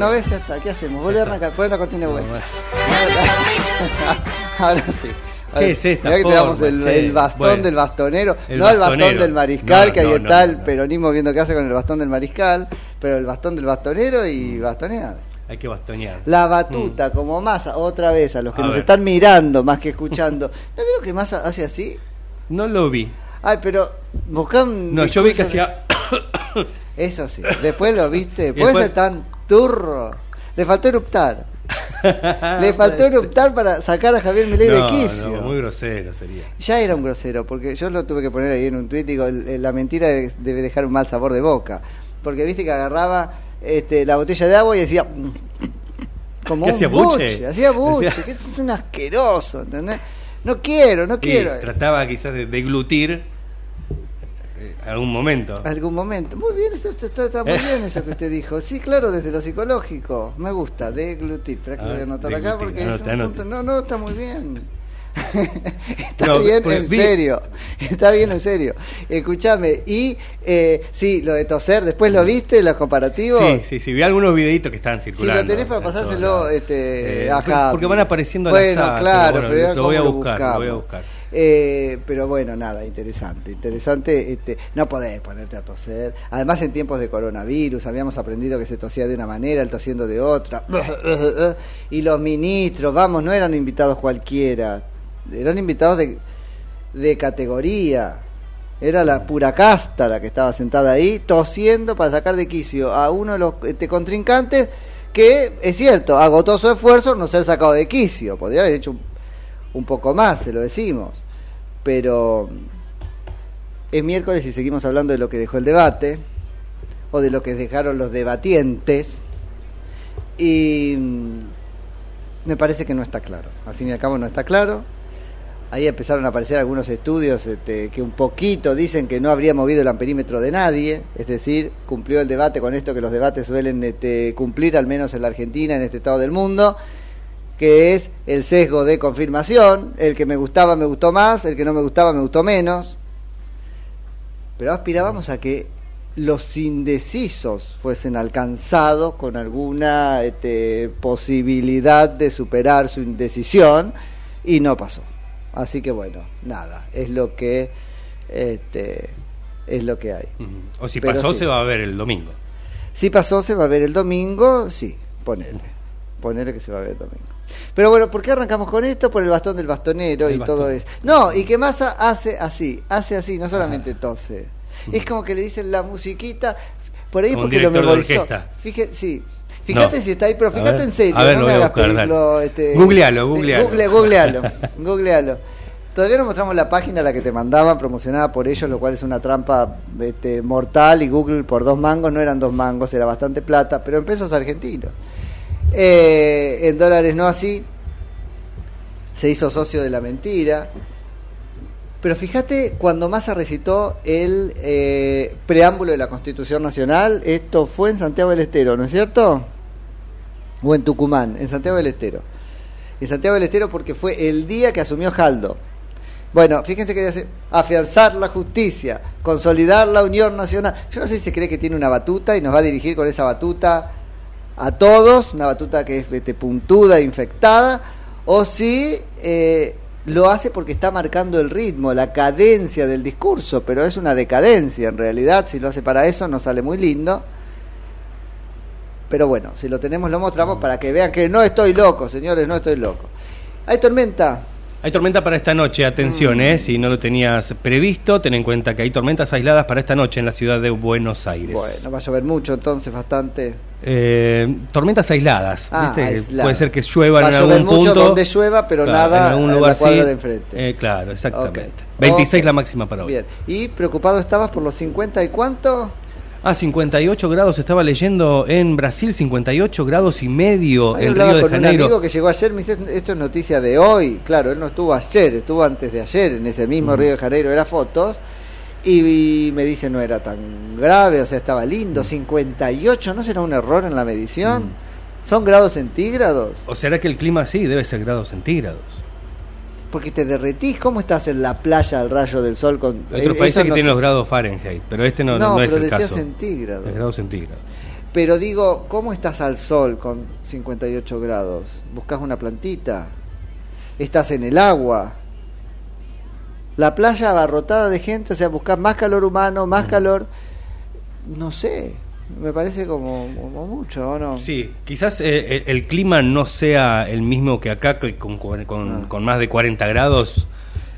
No ves, ya está. ¿Qué hacemos? Volver a arrancar, poner la cortina de vuelta. Ahora sí. ¿Qué es esta Mirá que te damos el, bastón Bueno. del bastonero, El no el bastón del mariscal, No, que ahí no, está no, el peronismo viendo qué hace con el bastón del mariscal, pero el bastón del bastonero y bastonear. Hay que bastonear. La batuta como masa, otra vez, a los que A nos ver. están mirando más que escuchando. ¿No vieron que masa hace así? No lo vi. Ay, pero buscan. No, yo vi que hacía. Eso sí, después lo viste. Puede después- ser tan turro. Le faltó eruptar. Le faltó eruptar para sacar a Javier Milei de quicio. no, muy grosero sería. Ya era un grosero, porque yo lo tuve que poner ahí en un tuit, digo, la mentira debe, dejar un mal sabor de boca. Porque viste que agarraba este, la botella de agua y decía... Como ¿Qué un hacía, buche? Hacía buche, Decía- que es un asqueroso, ¿entendés? No quiero, no quiero. trataba quizás de deglutir algún momento. Algún momento. Muy bien, esto, está muy bien eso que usted dijo. Sí, claro, desde lo psicológico. Me gusta, deglutir. Espera que A lo voy a anotar acá porque es anote, un anote. punto- No, no, está muy bien. está No, bien, pues en vi- serio. Está bien, en serio. Escúchame. Y, eh, sí, lo de toser, después lo viste, los comparativos. Sí, sí, sí, vi algunos videitos que estaban Si circulando. lo tenés para pasárselo, este, Eh, porque- van apareciendo Bueno, azar, claro, pero bueno, pero lo voy a ¿cómo lo buscar, lo voy a buscar. Eh, pero bueno, nada, interesante, interesante. Este, no podés ponerte a toser. Además, en tiempos de coronavirus, habíamos aprendido que se tosía de una manera, el tosiendo de otra. Y los ministros, vamos, no eran invitados cualquiera, eran invitados de, categoría. Era la pura casta la que estaba sentada ahí, tosiendo para sacar de quicio a uno de los este, contrincantes que, es cierto, agotó su esfuerzo no ser sacado de quicio. Podría haber hecho un, un poco más, se lo decimos. Pero es miércoles y seguimos hablando de lo que dejó el debate, o de lo que dejaron los debatientes, y me parece que no está claro. Al fin y al cabo no está claro. Ahí empezaron a aparecer algunos estudios este, que un poquito dicen que no habría movido el amperímetro de nadie, es decir, cumplió el debate con esto que los debates suelen este, cumplir, al menos en la Argentina, en este estado del mundo, que es el sesgo de confirmación, el que me gustaba me gustó más, el que no me gustaba me gustó menos, pero aspirábamos a que los indecisos fuesen alcanzados con alguna este, posibilidad de superar su indecisión y no pasó. Así que bueno, nada, es lo que este, es lo que hay. O si Pero pasó, sí. se va a ver el domingo. Si pasó, se va a ver el domingo, sí, ponele. Ponele que se va a ver el domingo. Pero bueno, ¿por qué arrancamos con esto? Por el bastón del bastonero El y bastón. todo eso. No, y que Massa hace así, hace así, no solamente tose. Es como que le dicen la musiquita, por ahí Como porque lo memorizó. Fíjate, sí. Fíjate No. si está ahí, pero fíjate en serio. A ver, no lo me hagas pedirlo, este, Googlealo, eh, googlealo. Google, googlealo, googlealo. Todavía no mostramos la página a la que te mandaban, promocionada por ellos, lo cual es una trampa este, mortal. Y Google por dos mangos no eran dos mangos, era bastante plata, pero en pesos argentinos. Eh, en dólares no así. Se hizo socio de la mentira. Pero fíjate, cuando Massa recitó el eh, preámbulo de la Constitución Nacional, esto fue en Santiago del Estero, ¿no es cierto? O en Tucumán, en Santiago del Estero. En Santiago del Estero porque fue el día que asumió Jaldo. Bueno, fíjense que dice afianzar la justicia, consolidar la unión nacional. Yo no sé si se cree que tiene una batuta y nos va a dirigir con esa batuta a todos, una batuta que es este, puntuda, infectada, o si eh, lo hace porque está marcando el ritmo, la cadencia del discurso, pero es una decadencia en realidad, si lo hace para eso no sale muy lindo. Pero bueno, si lo tenemos lo mostramos para que vean que no estoy loco, señores, no estoy loco. ¿Hay tormenta? Hay tormenta para esta noche, atención, Mm. eh, si no lo tenías previsto, ten en cuenta que hay tormentas aisladas para esta noche en la ciudad de Buenos Aires. Bueno, va a llover mucho entonces, bastante. Eh, tormentas aisladas, Ah, ¿viste? Puede ser que llueva Va en algún mucho punto. donde llueva, pero Claro, nada en algún en lugar la cuadra sí. de enfrente. Eh, claro, exactamente. Ok. 26 Ok. la máxima para hoy. Bien. ¿Y preocupado estabas por los 50 y cuánto? Ah, 58 grados, estaba leyendo en Brasil, 58 grados y medio Ahí en Río de con un Janeiro. amigo que llegó ayer, me dice, esto es noticia de hoy. Claro, él no estuvo ayer, estuvo antes de ayer en ese mismo Río de Janeiro, era fotos. Y, me dice, no era tan grave, o sea, estaba lindo. 58, ¿no será un error en la medición? ¿Son grados centígrados? ¿O será que el clima sí debe ser grados centígrados? Porque te derretís, ¿cómo estás en la playa al rayo del sol con Hay otros eh, países que no- tienen los grados Fahrenheit, pero este no, No, no es pero el decía caso. centígrados. Grados centígrados. Pero digo, ¿cómo estás al sol con 58 grados? ¿Buscas una plantita? ¿Estás en el agua? La playa abarrotada de gente, o sea, buscas más calor humano, más calor... No sé, me parece como, como mucho, ¿o no? Sí, quizás eh, el, el clima no sea el mismo que acá, que con, con- con- con más de 40 grados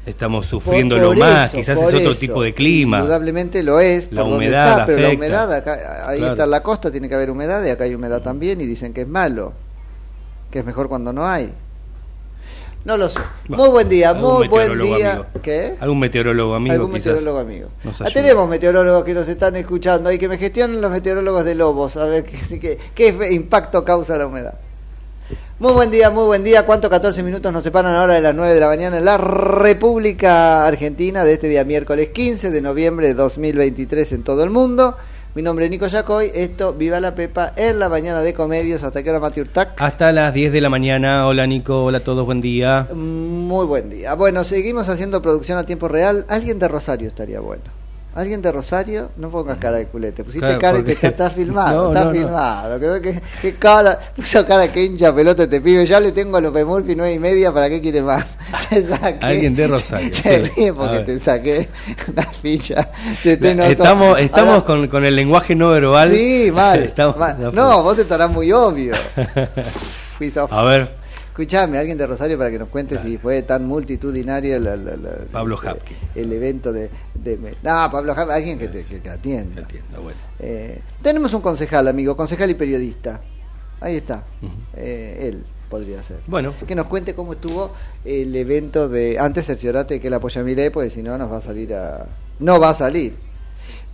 estamos Ah. Sufriéndolo más, eso, quizás es otro eso. tipo de clima. Indudablemente lo es, La por donde humedad está, la pero la humedad, acá, ahí Claro. está la costa, tiene que haber humedad, y acá hay humedad también, y dicen que es malo, que es mejor cuando no hay. No lo sé. Bueno, muy buen día, muy buen día. amigo. ¿Qué? Algún meteorólogo amigo. Algún quizás meteorólogo amigo. Ah, tenemos meteorólogos que nos están escuchando y que me gestionen los meteorólogos de Lobos, a ver qué, qué, qué fe- impacto causa la humedad. Muy buen día, muy buen día. ¿Cuánto 14 minutos nos separan ahora de las 9 de la mañana en la República Argentina de este día miércoles 15 de noviembre de 2023 en todo el mundo? Mi nombre es Nico Yacoy, esto Viva la Pepa en la mañana de comedios. ¿Hasta que hora, Mati Urtac? Hasta las 10 de la mañana. Hola Nico, hola a todos, buen día. Muy buen día. Bueno, seguimos haciendo producción a tiempo real. Alguien de Rosario estaría bueno. ¿Alguien de Rosario? No pongas cara de culete. Pusiste Claro, cara y porque- te está, filmado. No, está no, no. filmado. Que, que cara, puso cara que hincha pelota este pibe. Ya le tengo a López Murphy nueve y media. ¿Para qué quiere más? Te saqué. Alguien de Rosario, Te sí. porque te saqué una ficha. Se te notó. Estamos, estamos Ahora- con, con el lenguaje no verbal. Sí, mal. Estamos- mal. No, vos estarás muy obvio. A ver, Escuchame, alguien de Rosario para que nos cuente si fue tan multitudinario la- la- la- Pablo el- Hapkin. el evento de, de- No, Pablo Hapkin, alguien que, te, que, que atienda. bueno. Eh, tenemos un concejal, amigo, concejal y periodista. Ahí está. Eh, él podría ser. Bueno. Que nos cuente cómo estuvo el evento de... Antes cerciorate que él apoya a Milei, porque si no nos va a salir a... No va a salir.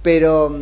Pero...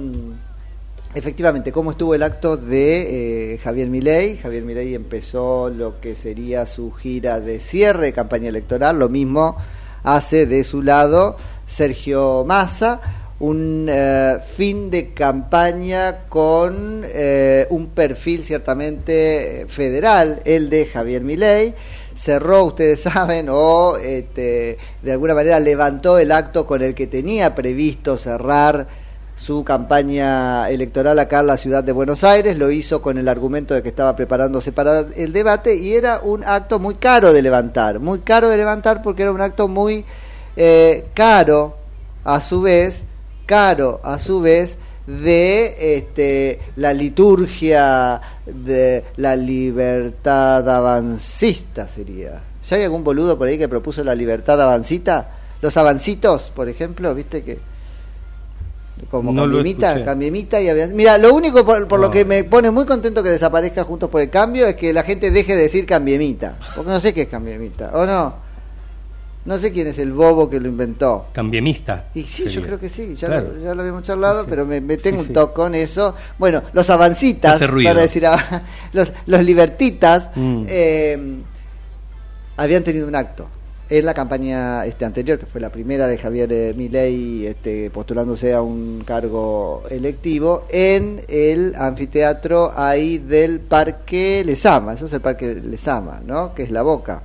Efectivamente, ¿cómo estuvo el acto de eh, Javier Milei? Javier Milei empezó lo que sería su gira de cierre de campaña electoral, lo mismo hace de su lado Sergio Massa, un eh, fin de campaña con eh, un perfil ciertamente federal, el de Javier Milei. Cerró, ustedes saben, o este, de alguna manera levantó el acto con el que tenía previsto cerrar su campaña electoral acá en la ciudad de Buenos Aires, lo hizo con el argumento de que estaba preparándose para el debate y era un acto muy caro de levantar, muy caro de levantar porque era un acto muy eh, caro a su vez, caro a su vez de este, la liturgia de la libertad avancista sería. ¿Ya hay algún boludo por ahí que propuso la libertad avancita? Los avancitos, por ejemplo, viste que como No cambiemita, cambiemita y Mira, lo único por, por lo que me pone muy contento que desaparezca Juntos por el Cambio es que la gente deje de decir cambiemita. Porque no sé qué es cambiemita, ¿o no? No sé quién es el bobo que lo inventó. Cambiemista. Y sí, yo creo que sí, ya, Claro. lo, ya lo habíamos charlado, pero me, me tengo Sí, un sí. toque con eso. Bueno, los avancitas, para decir ahora, los, los libertitas, Mm. eh, habían tenido un acto en la campaña este anterior, que fue la primera de Javier eh, Milei este, postulándose a un cargo electivo, en el anfiteatro ahí del Parque Lesama, eso es el Parque Lesama, ¿no? Que es la boca,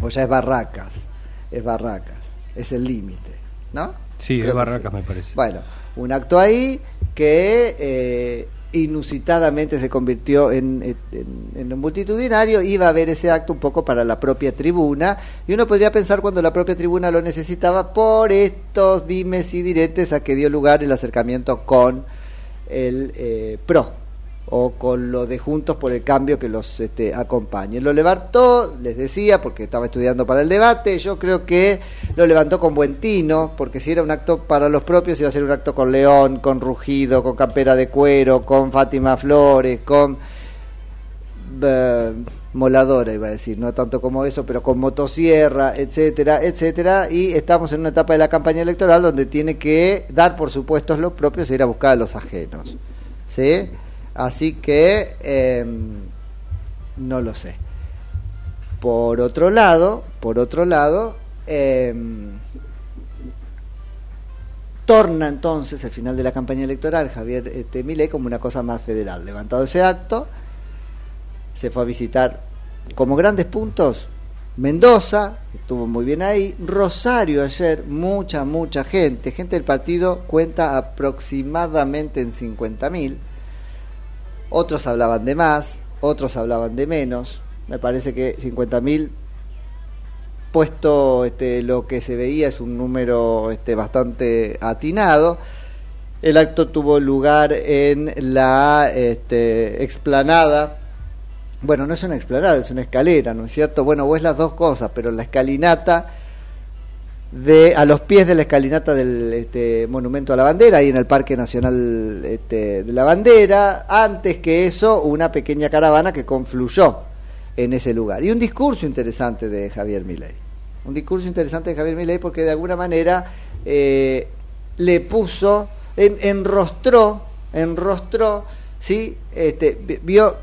o ya es Barracas, es Barracas, es el límite, ¿no? Sí, Creo es Barracas, sí. me parece. Bueno, un acto ahí que eh, inusitadamente se convirtió en, en, en un multitudinario, iba a haber ese acto un poco para la propia tribuna, y uno podría pensar cuando la propia tribuna lo necesitaba por estos dimes y diretes a que dio lugar el acercamiento con el eh, PRO o con lo de Juntos por el Cambio que los este, acompañe. Lo levantó, les decía, porque estaba estudiando para el debate, yo creo que lo levantó con buen tino, porque si era un acto para los propios, iba a ser un acto con León, con Rugido, con Campera de Cuero, con Fátima Flores, con eh, Moladora, iba a decir, no tanto como eso, pero con motosierra, etcétera, etcétera, y estamos en una etapa de la campaña electoral donde tiene que dar por supuesto los propios e ir a buscar a los ajenos. ¿Sí? Así que eh, no lo sé. Por otro lado, por otro lado, eh, torna entonces el final de la campaña electoral Javier este, como una cosa más federal. Levantado ese acto, se fue a visitar como grandes puntos Mendoza, estuvo muy bien ahí, Rosario ayer, mucha, mucha gente, gente del partido cuenta aproximadamente en 50.000, otros hablaban de más, otros hablaban de menos, me parece que 50.000 puesto este, lo que se veía es un número este, bastante atinado. El acto tuvo lugar en la este, explanada. Bueno, no es una explanada, es una escalera, ¿no es cierto? Bueno, es las dos cosas, pero la escalinata de a los pies de la escalinata del este, monumento a la bandera ahí en el Parque Nacional este, de la Bandera. Antes que eso una pequeña caravana que confluyó en ese lugar. Y un discurso interesante de Javier Milei. Un discurso interesante de Javier Milei porque de alguna manera eh, le puso en, enrostró enrostró sí este vi- vio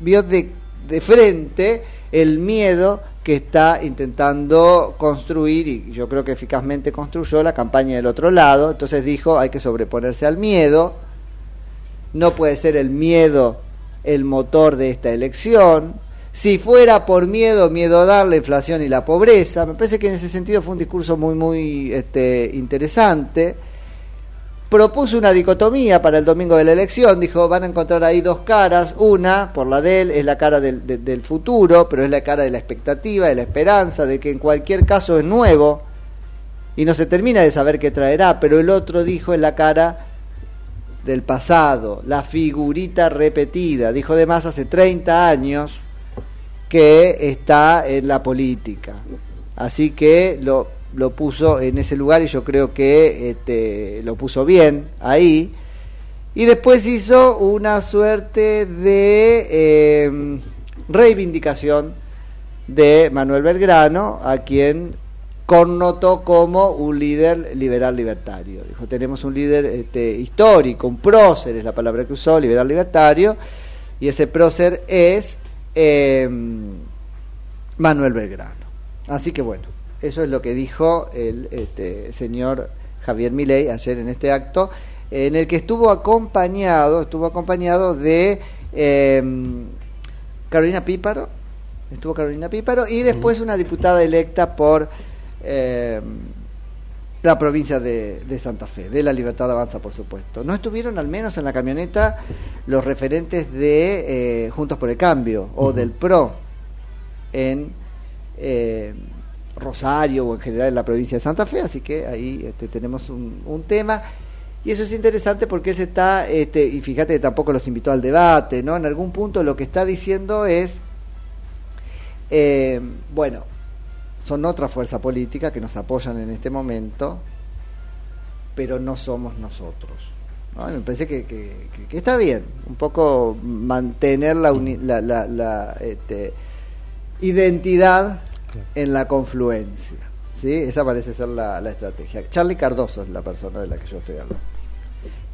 vio de, de frente el miedo que está intentando construir y yo creo que eficazmente construyó la campaña del otro lado entonces dijo hay que sobreponerse al miedo no puede ser el miedo el motor de esta elección. Si fuera por miedo, miedo a dar la inflación y la pobreza. Me parece que en ese sentido fue un discurso muy, muy este, interesante. Propuso una dicotomía para el domingo de la elección. Dijo, van a encontrar ahí dos caras. Una, por la de él, es la cara del, de- del futuro, pero es la cara de la expectativa, de la esperanza, de que en cualquier caso es nuevo y no se termina de saber qué traerá. Pero el otro dijo, es la cara del pasado, la figurita repetida. Dijo de más hace 30 años que está en la política. Así que lo, lo puso en ese lugar y yo creo que este, lo puso bien ahí. Y después hizo una suerte de eh, reivindicación de Manuel Belgrano, a quien connotó como un líder liberal libertario. Dijo, tenemos un líder este, histórico, un prócer es la palabra que usó, liberal libertario, y ese prócer es eh, Manuel Belgrano. Así que bueno, Eso es lo que dijo el este, señor Javier Milei ayer en este acto, en el que estuvo acompañado, estuvo acompañado de eh, Carolina Píparo, estuvo Carolina Píparo, y después una diputada electa por eh, la provincia de, de Santa Fe, de la Libertad Avanza, por supuesto. No estuvieron al menos en la camioneta los referentes de eh, Juntos por el Cambio o del PRO en eh, Rosario o en general en la provincia de Santa Fe, así que ahí este, tenemos un, tema. Y eso es interesante porque se está, este, y fíjate que tampoco los invitó al debate, ¿no? En algún punto lo que está diciendo es, eh, bueno, son otra fuerza política que nos apoyan en este momento, pero no somos nosotros. ¿no? Me parece que, está bien, un poco mantener la, este, identidad en la confluencia. ¿sí? Esa parece ser la, la estrategia. Charlie Cardoso es la persona de la que yo estoy hablando.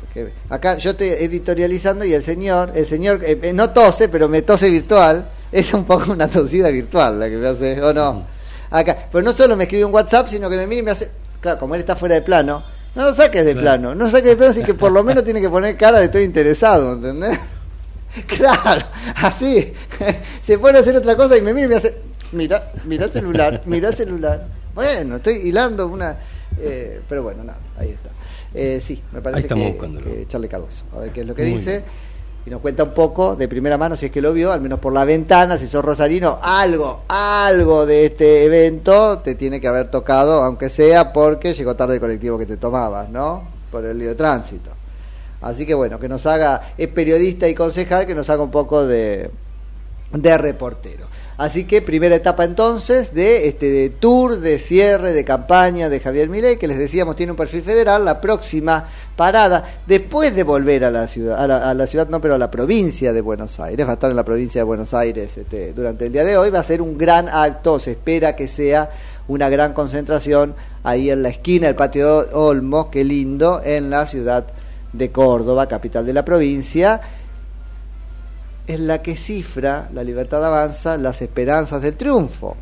Porque acá yo estoy editorializando y el señor, el señor eh, eh, no tose, pero me tose virtual. Es un poco una tosida virtual la que me hace, ¿o no? Acá, pero no solo me escribe un WhatsApp, sino que me mira y me hace, claro, como él está fuera de plano, no lo saques de plano, no lo saques de plano, así que por lo menos tiene que poner cara de estoy interesado, ¿entendés? Claro, así. Se pone a hacer otra cosa y me mira y me hace, mira, mira el celular, mira el celular. Bueno, estoy hilando una... eh, pero bueno, nada, ahí está. Eh, sí, me Ahí parece estamos que, buscándolo. que Charlie Cardoso. A ver qué es lo que Muy dice. Y nos cuenta un poco de primera mano, si es que lo vio, al menos por la ventana, si sos rosarino, algo, algo de este evento te tiene que haber tocado, aunque sea porque llegó tarde el colectivo que te tomabas, ¿no? Por el lío de tránsito. Así que bueno, que nos haga, es periodista y concejal, que nos haga un poco de, de reportero. Así que primera etapa entonces de este de tour, de cierre, de campaña de Javier Milei, que les decíamos tiene un perfil federal, la próxima parada, después de volver a la ciudad, a la, ciudad no, pero a la provincia de Buenos Aires, va a estar en la provincia de Buenos Aires este, durante el día de hoy, va a ser un gran acto, se espera que sea una gran concentración ahí en la esquina del patio Olmos, qué lindo, en la ciudad de Córdoba, capital de la provincia, es la que cifra, la libertad avanza, las esperanzas del triunfo.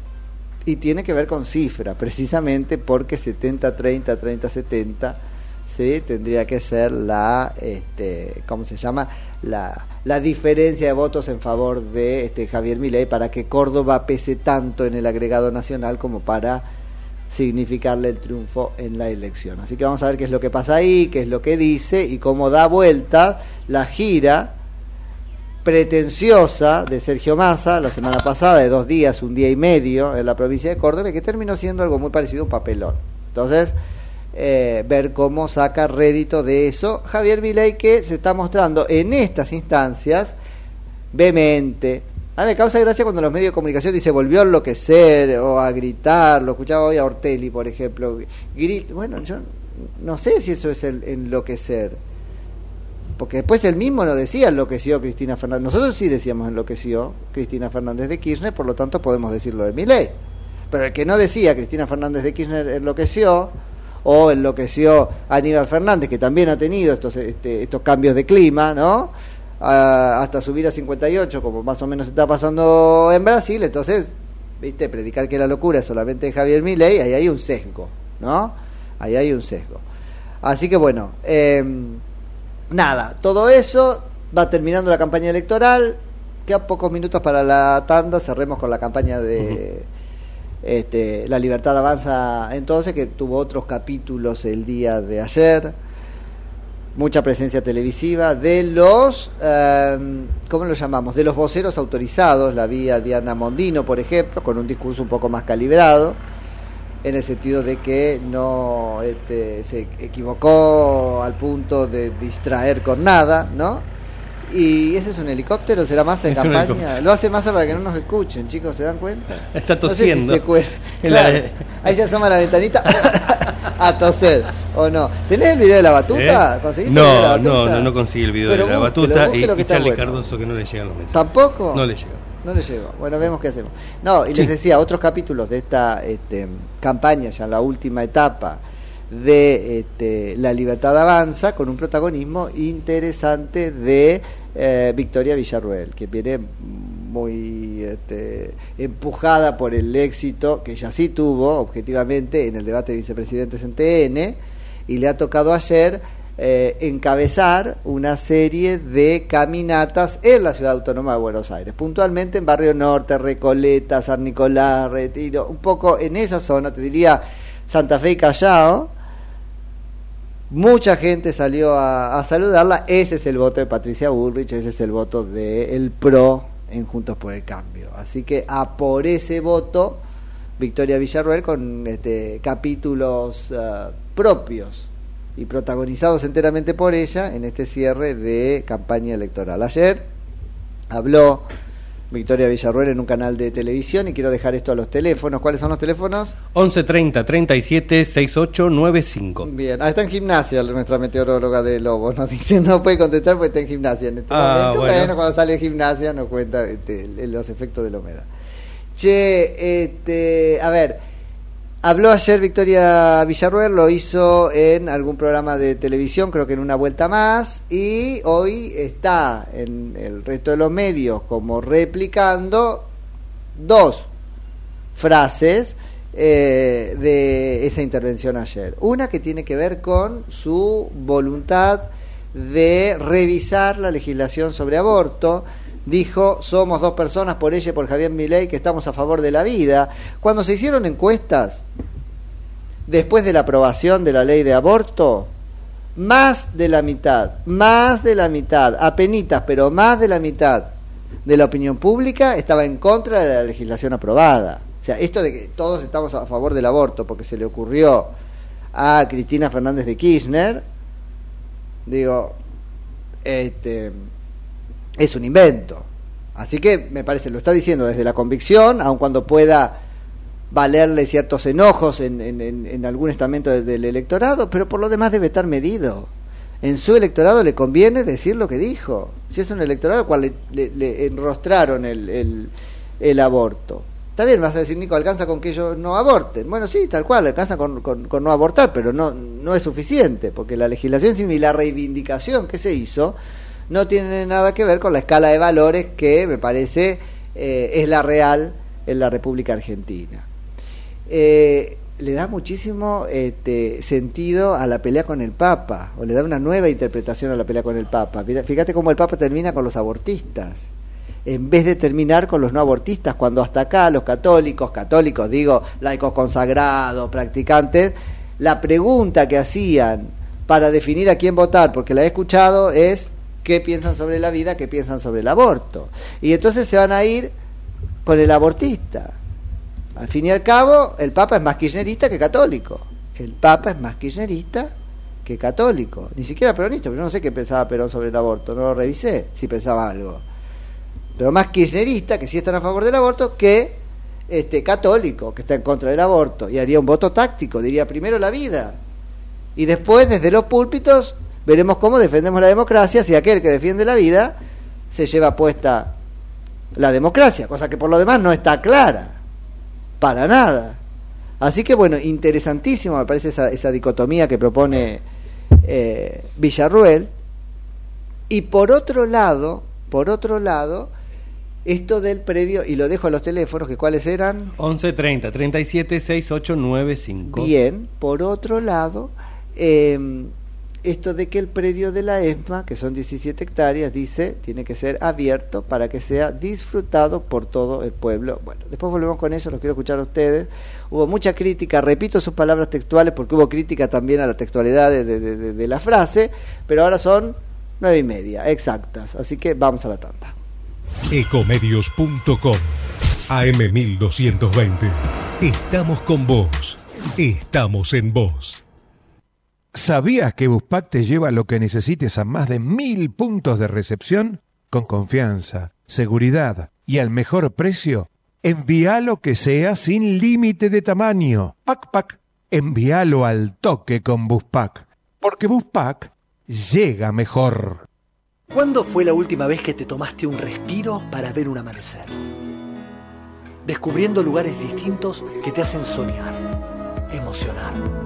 Y tiene que ver con cifra, precisamente porque 70-30, 30-70, ¿sí? tendría que ser la, este, ¿cómo se llama? La, la diferencia de votos en favor de este, Javier Milei para que Córdoba pese tanto en el agregado nacional como para significarle el triunfo en la elección. Así que vamos a ver qué es lo que pasa ahí, qué es lo que dice y cómo da vuelta la gira pretenciosa de Sergio Massa la semana pasada, de dos días, un día y medio en la provincia de Córdoba, que terminó siendo algo muy parecido a un papelón. Entonces, eh, ver cómo saca rédito de eso Javier Milei, que se está mostrando en estas instancias vehemente. A mí me causa gracia cuando los medios de comunicación dicen volvió a enloquecer o a gritar, lo escuchaba hoy a Ortelli, por ejemplo. Grit- bueno, yo no sé si eso es el enloquecer. Porque después él mismo lo decía, enloqueció Cristina Fernández. Nosotros sí decíamos enloqueció Cristina Fernández de Kirchner, por lo tanto podemos decirlo de Milei. Pero el que no decía Cristina Fernández de Kirchner enloqueció, o enloqueció Aníbal Fernández, que también ha tenido estos, este, estos cambios de clima, ¿no? Ah, hasta subir a 58, como más o menos está pasando en Brasil, entonces, viste, predicar que la locura es solamente Javier Milei, ahí hay un sesgo, ¿no? Ahí hay un sesgo. Así que bueno, eh, nada, todo eso va terminando la campaña electoral, quedan pocos minutos para la tanda, cerremos con la campaña de este, La Libertad Avanza entonces, que tuvo otros capítulos el día de ayer, mucha presencia televisiva de los, eh, ¿cómo lo llamamos? De los voceros autorizados, la vía Diana Mondino, por ejemplo, con un discurso un poco más calibrado en el sentido de que no este, se equivocó al punto de distraer con nada, ¿no? Y ese es un helicóptero, será Massa en Es campaña. Lo hace Massa para que no nos escuchen, chicos, ¿se dan cuenta? Está No sé si tosiendo. se Claro, Ahí se asoma la ventanita a toser, ¿o no? ¿Tenés el video de la batuta? ¿Eh? ¿Conseguiste el video de la No, no, batuta? no, no conseguí el video Pero de la búsquelo, batuta y, búsquelo y está Charlie bueno. Cardoso que no le llegan los mensajes. ¿Tampoco? No le llega. No le llegó. Bueno, vemos qué hacemos. No, y les decía, otros capítulos de esta este, campaña, ya en la última etapa de este, La Libertad Avanza, con un protagonismo interesante de eh, Victoria Villarruel, que viene muy este, empujada por el éxito que ella sí tuvo, objetivamente, en el debate de vicepresidentes en TN, y le ha tocado ayer eh, encabezar una serie de caminatas en la ciudad autónoma de Buenos Aires, puntualmente en Barrio Norte, Recoleta, San Nicolás, Retiro, un poco en esa zona, te diría Santa Fe y Callao. Mucha gente salió a, a saludarla. Ese es el voto de Patricia Bullrich, ese es el voto del PRO en Juntos por el Cambio. Así que a por ese voto, Victoria Villarruel con este, capítulos eh, propios y protagonizados enteramente por ella en este cierre de campaña electoral. Ayer habló Victoria Villarruel en un canal de televisión y quiero dejar esto a los teléfonos. ¿Cuáles son los teléfonos? 1130 37 6895. Bien, ah, está en gimnasia nuestra meteoróloga de Lobos. Nos dice no puede contestar porque está en gimnasia en este Ah, momento. bueno. Bueno. cuando sale de gimnasia nos cuenta este, los efectos de la humedad. Che, este, a ver, habló ayer Victoria Villarruel, lo hizo en algún programa de televisión, creo que en una vuelta más, y hoy está en el resto de los medios como replicando dos frases eh, de esa intervención ayer. Una que tiene que ver con su voluntad de revisar la legislación sobre aborto. Dijo, somos dos personas por ella y por Javier Milei que estamos a favor de la vida. Cuando se hicieron encuestas, después de la aprobación de la ley de aborto, más de la mitad, más de la mitad, apenitas, pero más de la mitad de la opinión pública estaba en contra de la legislación aprobada. O sea, esto de que todos estamos a favor del aborto porque se le ocurrió a Cristina Fernández de Kirchner, digo, este, es un invento. Así que me parece, lo está diciendo desde la convicción, aun cuando pueda valerle ciertos enojos en, en- en- algún estamento de- del electorado, pero por lo demás debe estar medido. En su electorado le conviene decir lo que dijo. Si es un electorado al cual le, le- enrostraron el, el- aborto. Está bien, vas a decir, Nico, alcanza con que ellos no aborten. Bueno, sí, tal cual, alcanza con no abortar, pero no, no es suficiente, porque la legislación civil y la reivindicación que se hizo no tiene nada que ver con la escala de valores que me parece eh, es la real en la República Argentina. Eh, le da muchísimo este, sentido a la pelea con el Papa, o le da una nueva interpretación a la pelea con el Papa. Fíjate cómo el Papa termina con los abortistas, en vez de terminar con los no abortistas, cuando hasta acá los católicos, católicos digo, laicos consagrados, practicantes, la pregunta que hacían para definir a quién votar, porque la he escuchado, es qué piensan sobre la vida, qué piensan sobre el aborto. Y entonces se van a ir con el abortista. Al fin y al cabo, el Papa es más kirchnerista que católico. El Papa es más kirchnerista que católico. Ni siquiera peronista, pero yo no sé qué pensaba Perón sobre el aborto, no lo revisé si pensaba algo. Pero más kirchnerista, que sí están a favor del aborto, que este católico, que está en contra del aborto. Y haría un voto táctico, diría primero la vida. Y después, desde los púlpitos, veremos cómo defendemos la democracia si aquel que defiende la vida se lleva puesta la democracia, cosa que por lo demás no está clara, para nada. Así que bueno, interesantísimo me parece esa, esa dicotomía que propone eh, Villarruel. Y por otro lado, por otro lado, esto del predio, y lo dejo a los teléfonos, que cuáles eran, 1130 37 6895. Bien, por otro lado, eh, esto de que el predio de la ESMA, que son 17 hectáreas, dice, tiene que ser abierto para que sea disfrutado por todo el pueblo. Bueno, después volvemos con eso, los quiero escuchar a ustedes. Hubo mucha crítica, repito sus palabras textuales porque hubo crítica también a la textualidad de, la frase, pero ahora son nueve y media, exactas. Así que vamos a la tanda. Ecomedios.com AM1220. Estamos con vos. Estamos en vos. ¿Sabías que Buspack te lleva lo que necesites a más de mil puntos de recepción? Con confianza, seguridad y al mejor precio. Envíalo que sea sin límite de tamaño. Pac Pac. Envíalo al toque con Buspack. Porque Buspack llega mejor. ¿Cuándo fue la última vez que te tomaste un respiro para ver un amanecer? Descubriendo lugares distintos que te hacen soñar, emocionar.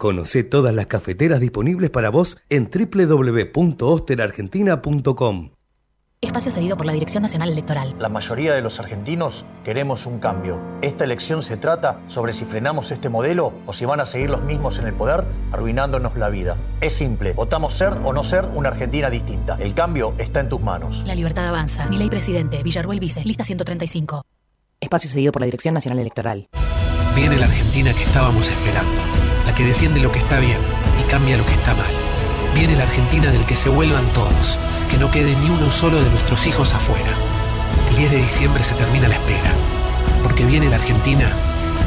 Conoce todas las cafeteras disponibles para vos en www.osterargentina.com. Espacio cedido por la Dirección Nacional Electoral. La mayoría de los argentinos queremos un cambio. Esta elección se trata sobre si frenamos este modelo o si van a seguir los mismos en el poder, arruinándonos la vida. Es simple, votamos ser o no ser una Argentina distinta. El cambio está en tus manos. La libertad avanza. Mi ley presidente, Villarruel Vice, lista 135. Espacio cedido por la Dirección Nacional Electoral. Viene la Argentina que estábamos esperando, que defiende lo que está bien y cambia lo que está mal. Viene la Argentina del que se vuelvan todos, que no quede ni uno solo de nuestros hijos afuera. El 10 de diciembre se termina la espera, porque viene la Argentina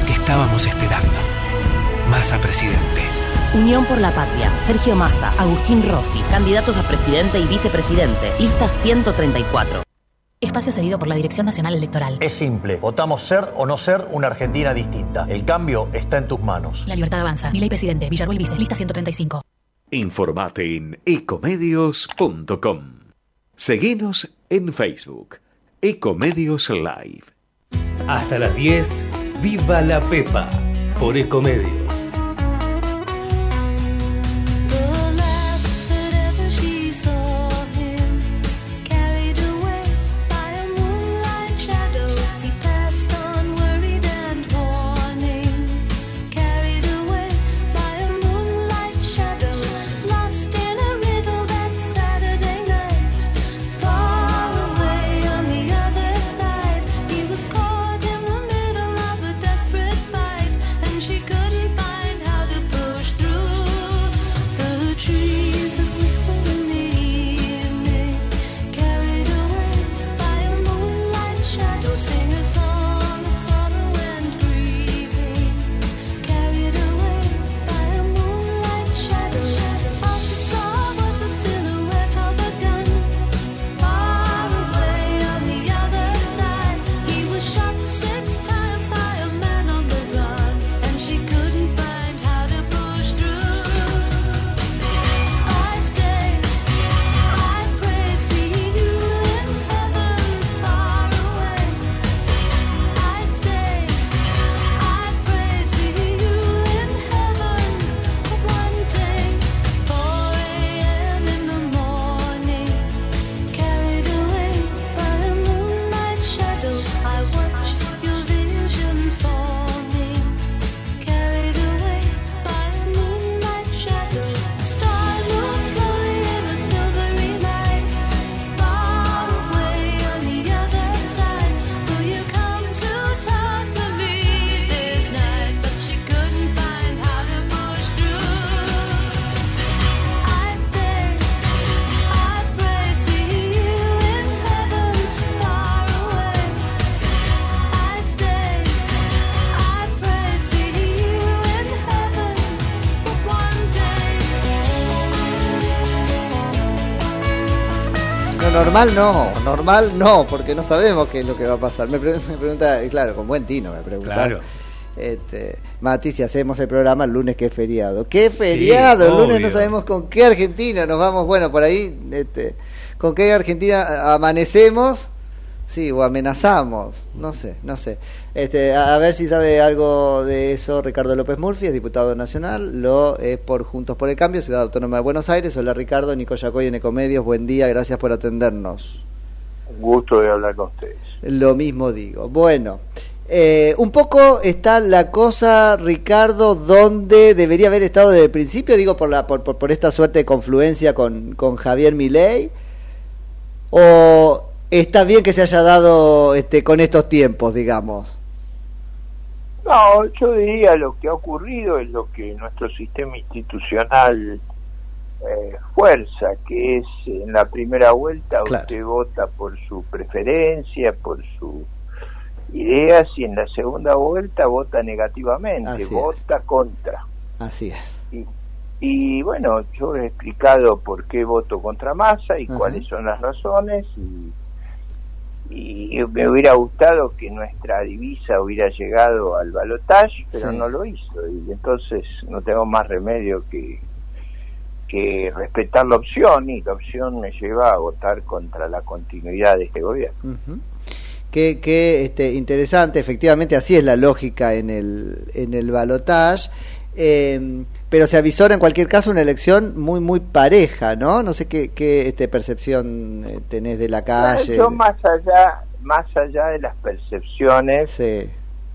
que estábamos esperando. Massa presidente. Unión por la Patria, Sergio Massa, Agustín Rossi, candidatos a presidente y vicepresidente, lista 134. Espacio cedido por la Dirección Nacional Electoral. Es simple, votamos ser o no ser una Argentina distinta. El cambio está en tus manos. La libertad avanza. Mi ley presidente, Villarruel Vice, lista 135. Informate en ecomedios.com. Seguinos en Facebook. Ecomedios Live. Hasta las 10, Viva la Pepa por Ecomedios. Normal no, normal no, porque no sabemos qué es lo que va a pasar. Me, pre- me pregunta, claro, con buen tino me pregunta. Claro. Este, Mati, si hacemos el programa el lunes que es feriado. ¿Qué feriado? el lunes no sabemos con qué Argentina nos vamos. Bueno, por ahí, este, con qué Argentina amanecemos. Sí, o amenazamos, no sé, no sé. Este, a, a ver si sabe algo de eso Ricardo López Murphy, es diputado nacional, lo es por Juntos por el Cambio, Ciudad Autónoma de Buenos Aires. Hola Ricardo, Nico Yacoy en Ecomedios, buen día, gracias por atendernos. Un gusto de hablar con ustedes. Lo mismo digo. Bueno, eh, un poco está la cosa, Ricardo, donde debería haber estado desde el principio, digo, por, la, por, por, por esta suerte de confluencia con, con Javier Milei, o está bien que se haya dado este, con estos tiempos, digamos. No, yo diría lo que ha ocurrido es lo que nuestro sistema institucional eh, fue fuerza, que es en la primera vuelta usted vota por su preferencia, por su ideas y en la segunda vuelta vota negativamente, Así es. vota contra. Así es. Y, y bueno, yo he explicado por qué voto contra Massa y cuáles son las razones y, y me hubiera gustado que nuestra divisa hubiera llegado al balotaje, pero Sí. no lo hizo y entonces no tengo más remedio que que respetar la opción y la opción me lleva a votar contra la continuidad de este gobierno. Ujú. Qué, qué, este, interesante, efectivamente así es la lógica en el, en el balotage. Eh, pero se avisora en cualquier caso una elección muy muy pareja, ¿no? No sé qué, qué este, percepción eh, tenés de la calle. Yo más allá, más allá de las percepciones,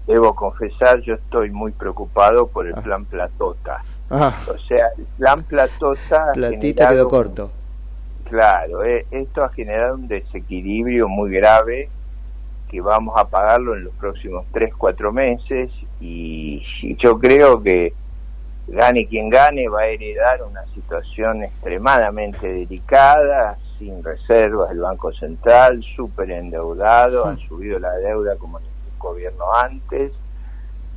debo confesar, yo estoy muy preocupado por el plan Platota. Ah, O sea, el plan Platota... platita quedó corto. Claro, eh, esto ha generado un desequilibrio muy grave que vamos a pagarlo en los próximos 3, 4 meses y, y yo creo que gane quien gane va a heredar una situación extremadamente delicada, sin reservas del Banco Central, súper endeudado, han subido la deuda como ningún gobierno antes,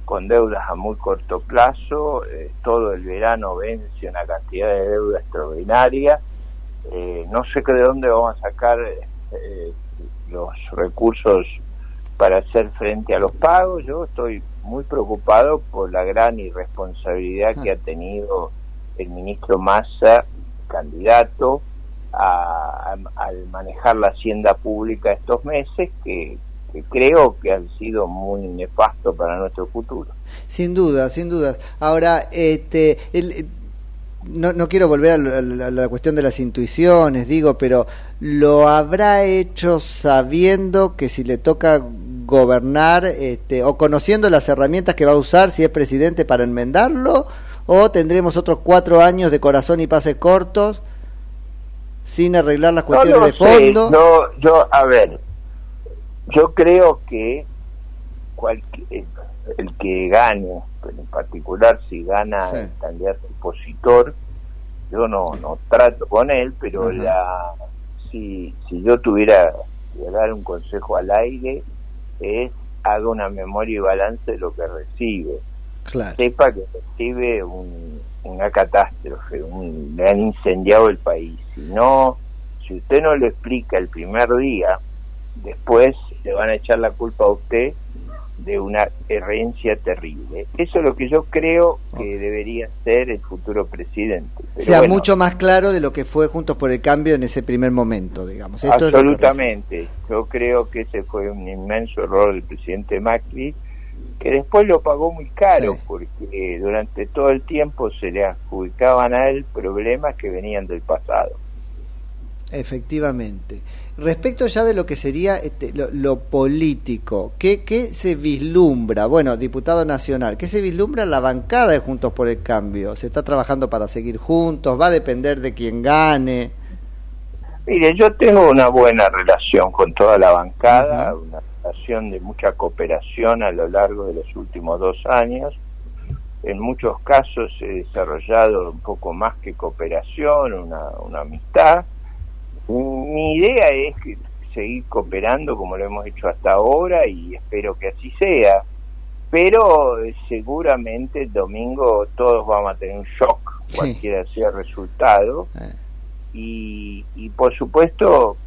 con deudas a muy corto plazo, eh, todo el verano vence una cantidad de deuda extraordinaria, eh, no sé que de dónde vamos a sacar eh, los recursos para hacer frente a los pagos. Yo estoy muy preocupado por la gran irresponsabilidad que ha tenido el ministro Massa, candidato, a- a- al manejar la hacienda pública estos meses, que, que creo que han sido muy nefastos para nuestro futuro. Sin duda, sin duda. Ahora, este, el- no, no quiero volver a la- a la cuestión de las intuiciones, digo, pero ¿lo habrá hecho sabiendo que si le toca gobernar este, o conociendo las herramientas que va a usar si es presidente para enmendarlo? ¿O tendremos otros cuatro años de corazón y pases cortos sin arreglar las cuestiones No de sé, fondo? Yo, yo, a ver, yo creo que cualquier, el que gane, pero en particular si gana Sí. el candidato opositor, yo no, no trato con él, pero la si, si yo tuviera que dar un consejo al aire, es haga una memoria y balance de lo que recibe. Claro. Sepa que recibe un, una catástrofe, un, le han incendiado el país. Si no, si usted no lo explica el primer día, después le van a echar la culpa a usted de una herencia terrible. Eso es lo que yo creo que debería ser el futuro presidente. Pero sea bueno, mucho más claro de lo que fue Juntos por el Cambio en ese primer momento, digamos. Esto es Absolutamente. Yo creo que ese fue un inmenso error del presidente Macri, que después lo pagó muy caro, porque durante todo el tiempo se le adjudicaban a él problemas que venían del pasado. Efectivamente. Respecto ya de lo que sería este, lo, lo político, ¿qué, ¿qué se vislumbra? Bueno, diputado nacional, ¿qué se vislumbra la bancada de Juntos por el Cambio? ¿Se está trabajando para seguir juntos? ¿Va a depender de quién gane? Mire, yo tengo una buena relación con toda la bancada, una relación de mucha cooperación a lo largo de los últimos dos años. En muchos casos he desarrollado un poco más que cooperación, una, una amistad. Mi idea es seguir cooperando como lo hemos hecho hasta ahora y espero que así sea. Pero eh, seguramente el domingo todos vamos a tener un shock, cualquiera sea el resultado. Y, y por supuesto,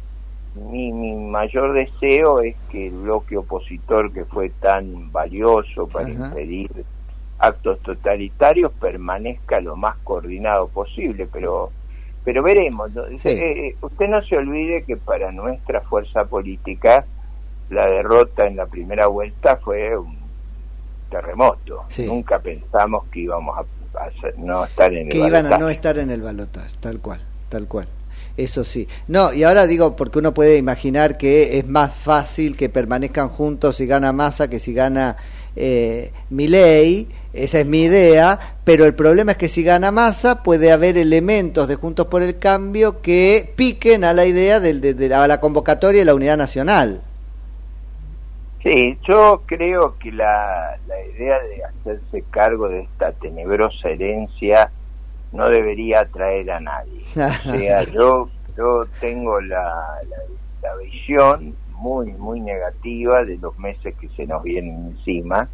mi, mi mayor deseo es que el bloque opositor que fue tan valioso para Ajá. impedir actos totalitarios permanezca lo más coordinado posible, pero pero veremos. ¿no? Sí. Eh, eh, usted no se olvide que para nuestra fuerza política la derrota en la primera vuelta fue un terremoto. Nunca pensamos que íbamos a, no estar en el Que iban a no estar en el balotaje, tal cual, tal cual. Eso sí. No, y ahora digo, porque uno puede imaginar que es más fácil que permanezcan juntos si gana Massa que si gana eh, Milei, esa es mi idea, pero el problema es que si gana Massa puede haber elementos de Juntos por el Cambio que piquen a la idea de, de- a la convocatoria de la unidad nacional. Sí, yo creo que la, la idea de hacerse cargo de esta tenebrosa herencia no debería atraer a nadie. O sea, yo, yo tengo la, la, la visión muy, muy negativa de los meses que se nos vienen encima,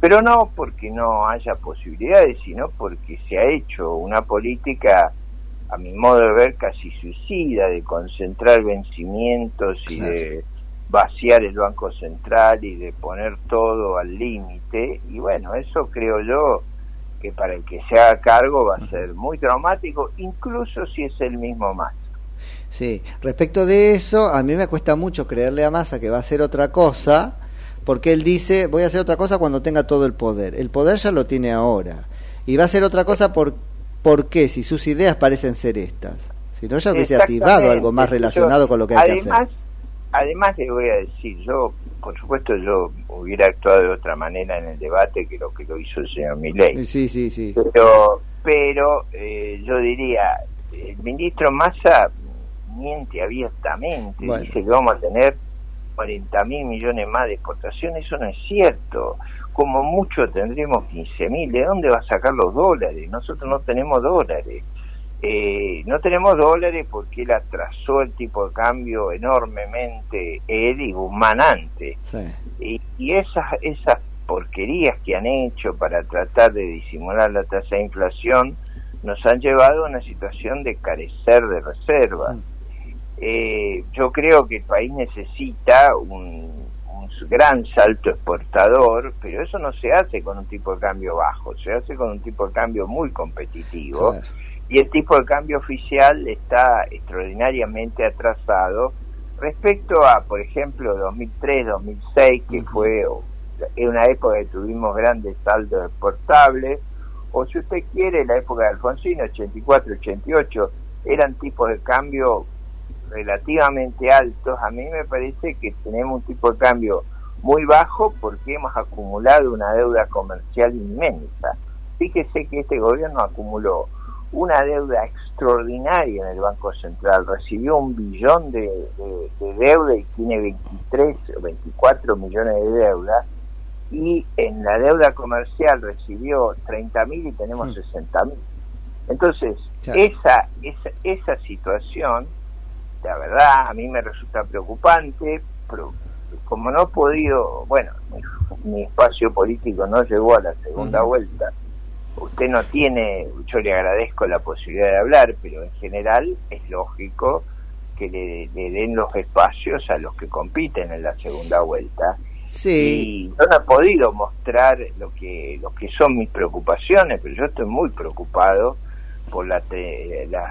pero no porque no haya posibilidades, sino porque se ha hecho una política, a mi modo de ver, casi suicida, de concentrar vencimientos y de vaciar el Banco Central y de poner todo al límite, y bueno, eso creo yo que para el que se haga cargo va a ser muy traumático, incluso si es el mismo más. Sí, respecto de eso, a mí me cuesta mucho creerle a Massa que va a hacer otra cosa, porque él dice, voy a hacer otra cosa cuando tenga todo el poder. El poder ya lo tiene ahora. Y va a hacer otra cosa por, ¿por qué? Si sus ideas parecen ser estas. Si no, ya hubiese activado algo más relacionado con lo que hay que además, hacer. Además le voy a decir, yo, por supuesto, yo hubiera actuado de otra manera en el debate que lo que lo hizo el señor Milei. Sí, sí, sí. Pero, pero eh, yo diría, el ministro Massa miente abiertamente, Bueno. dice que vamos a tener 40 mil millones más de exportaciones, eso no es cierto. Como mucho tendremos 15 mil, ¿de dónde va a sacar los dólares? Nosotros no tenemos dólares. Eh, no tenemos dólares porque él atrasó el tipo de cambio enormemente, él y Guzmán antes. Y, y esas, esas porquerías que han hecho para tratar de disimular la tasa de inflación nos han llevado a una situación de carecer de reservas. Eh, yo creo que el país necesita un, un gran salto exportador, pero eso no se hace con un tipo de cambio bajo, se hace con un tipo de cambio muy competitivo. Y el tipo de cambio oficial está extraordinariamente atrasado respecto a, por ejemplo, 2003, 2006, que fue en una época que tuvimos grandes saldos exportables, o si usted quiere, la época de Alfonsín, 84, 88, eran tipos de cambio relativamente altos. A mí me parece que tenemos un tipo de cambio muy bajo porque hemos acumulado una deuda comercial inmensa. Fíjese que este gobierno acumuló una deuda extraordinaria en el Banco Central, recibió un billón de, de- de deuda y tiene 23 o 24 millones de deuda, y en la deuda comercial recibió 30 mil y tenemos 60 mil. Entonces, Claro. esa, esa, esa situación, la verdad, a mí me resulta preocupante, pero como no he podido, bueno, mi, mi espacio político no llegó a la segunda vuelta, usted no tiene, yo le agradezco la posibilidad de hablar, pero en general es lógico que le, le den los espacios a los que compiten en la segunda vuelta. Sí. Y yo no he podido mostrar lo que, lo que son mis preocupaciones, pero yo estoy muy preocupado por la, te- la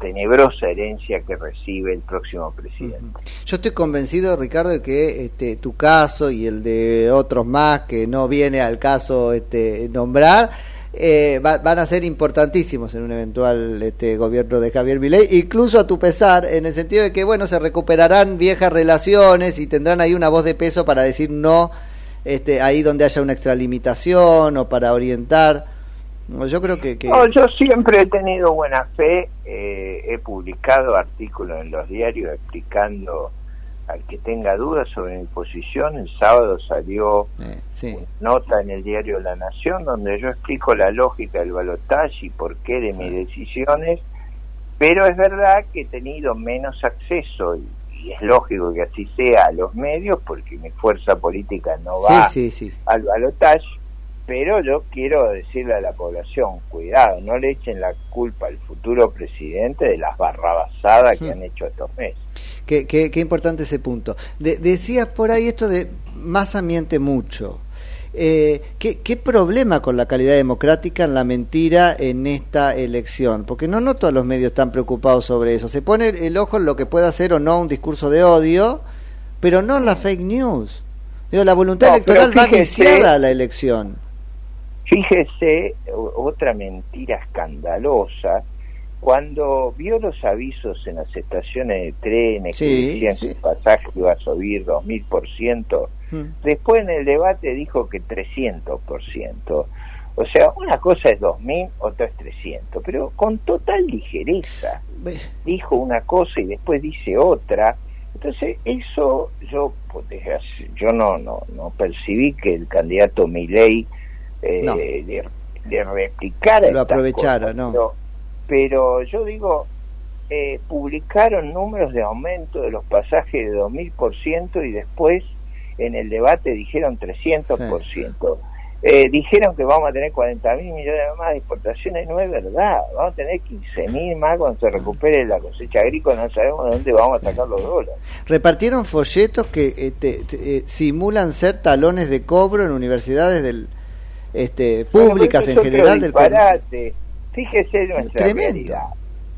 tenebrosa herencia que recibe el próximo presidente. Yo estoy convencido, Ricardo, de que este, tu caso y el de otros más que no viene al caso este, nombrar eh, va- van a ser importantísimos en un eventual este, gobierno de Javier Milei, incluso a tu pesar, en el sentido de que bueno se recuperarán viejas relaciones y tendrán ahí una voz de peso para decir no este, ahí donde haya una extralimitación o para orientar. Yo creo que, que- No, yo siempre he tenido buena fe, eh, he publicado artículos en los diarios explicando al que tenga dudas sobre mi posición. El sábado salió sí. nota en el diario La Nación donde yo explico la lógica del balotaje y por qué de mis decisiones, pero es verdad que he tenido menos acceso y, y es lógico que así sea a los medios porque mi fuerza política no va sí. al balotaje, pero yo quiero decirle a la población, cuidado, no le echen la culpa al futuro presidente de las barrabasadas que han hecho estos meses. Qué, qué- qué importante ese punto. De- decías por ahí esto de masa miente mucho. Eh, ¿qué, qué problema con la calidad democrática en la mentira en esta elección? Porque no, no todos los medios están preocupados sobre eso. Se pone el ojo en lo que pueda hacer o no un discurso de odio, pero no en la fake news. Digo, la voluntad No, electoral va viciada a la elección. Fíjese otra mentira escandalosa. Cuando vio los avisos en las estaciones de trenes que Sí, decían que el pasaje iba a subir 2000%, después en el debate dijo que 300%. O sea, una cosa es 2000, otra es 300, pero con total ligereza. Dijo una cosa y después dice otra. Entonces, eso yo pues, yo no no no percibí que el candidato Milei eh, No. le, le replicara Lo cosas, no. pero yo digo, eh, publicaron números de aumento de los pasajes de 2000% y después en el debate dijeron 300%. Eh, dijeron que vamos a tener 40 mil millones más de exportaciones, no es verdad. Vamos a tener 15 mil más cuando se recupere la cosecha agrícola, no sabemos de dónde vamos a sacar los dólares. Repartieron folletos que este, te- eh, simulan ser talones de cobro en universidades del este, públicas en general del país. disparate. Fíjese nuestra Tremendo. realidad.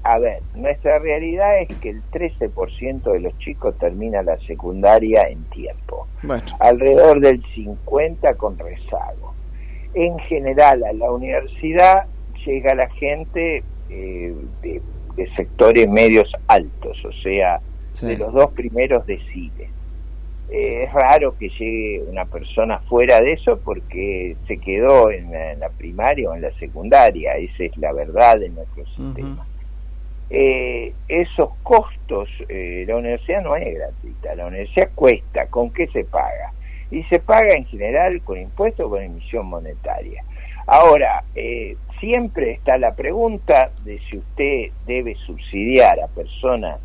A ver, nuestra realidad es que el 13% de los chicos termina la secundaria en tiempo. Bueno, alrededor del 50 con rezago. En general a la universidad llega la gente eh, de, de sectores medios altos, o sea, Sí. de los dos primeros deciles. Eh, es raro que llegue una persona fuera de eso porque se quedó en la, en la primaria o en la secundaria, esa es la verdad de nuestro sistema. Eh, esos costos, eh, la universidad no es gratuita, la universidad cuesta, ¿con qué se paga? Y se paga en general con impuestos o con emisión monetaria. Ahora, eh, siempre está la pregunta de si usted debe subsidiar a personas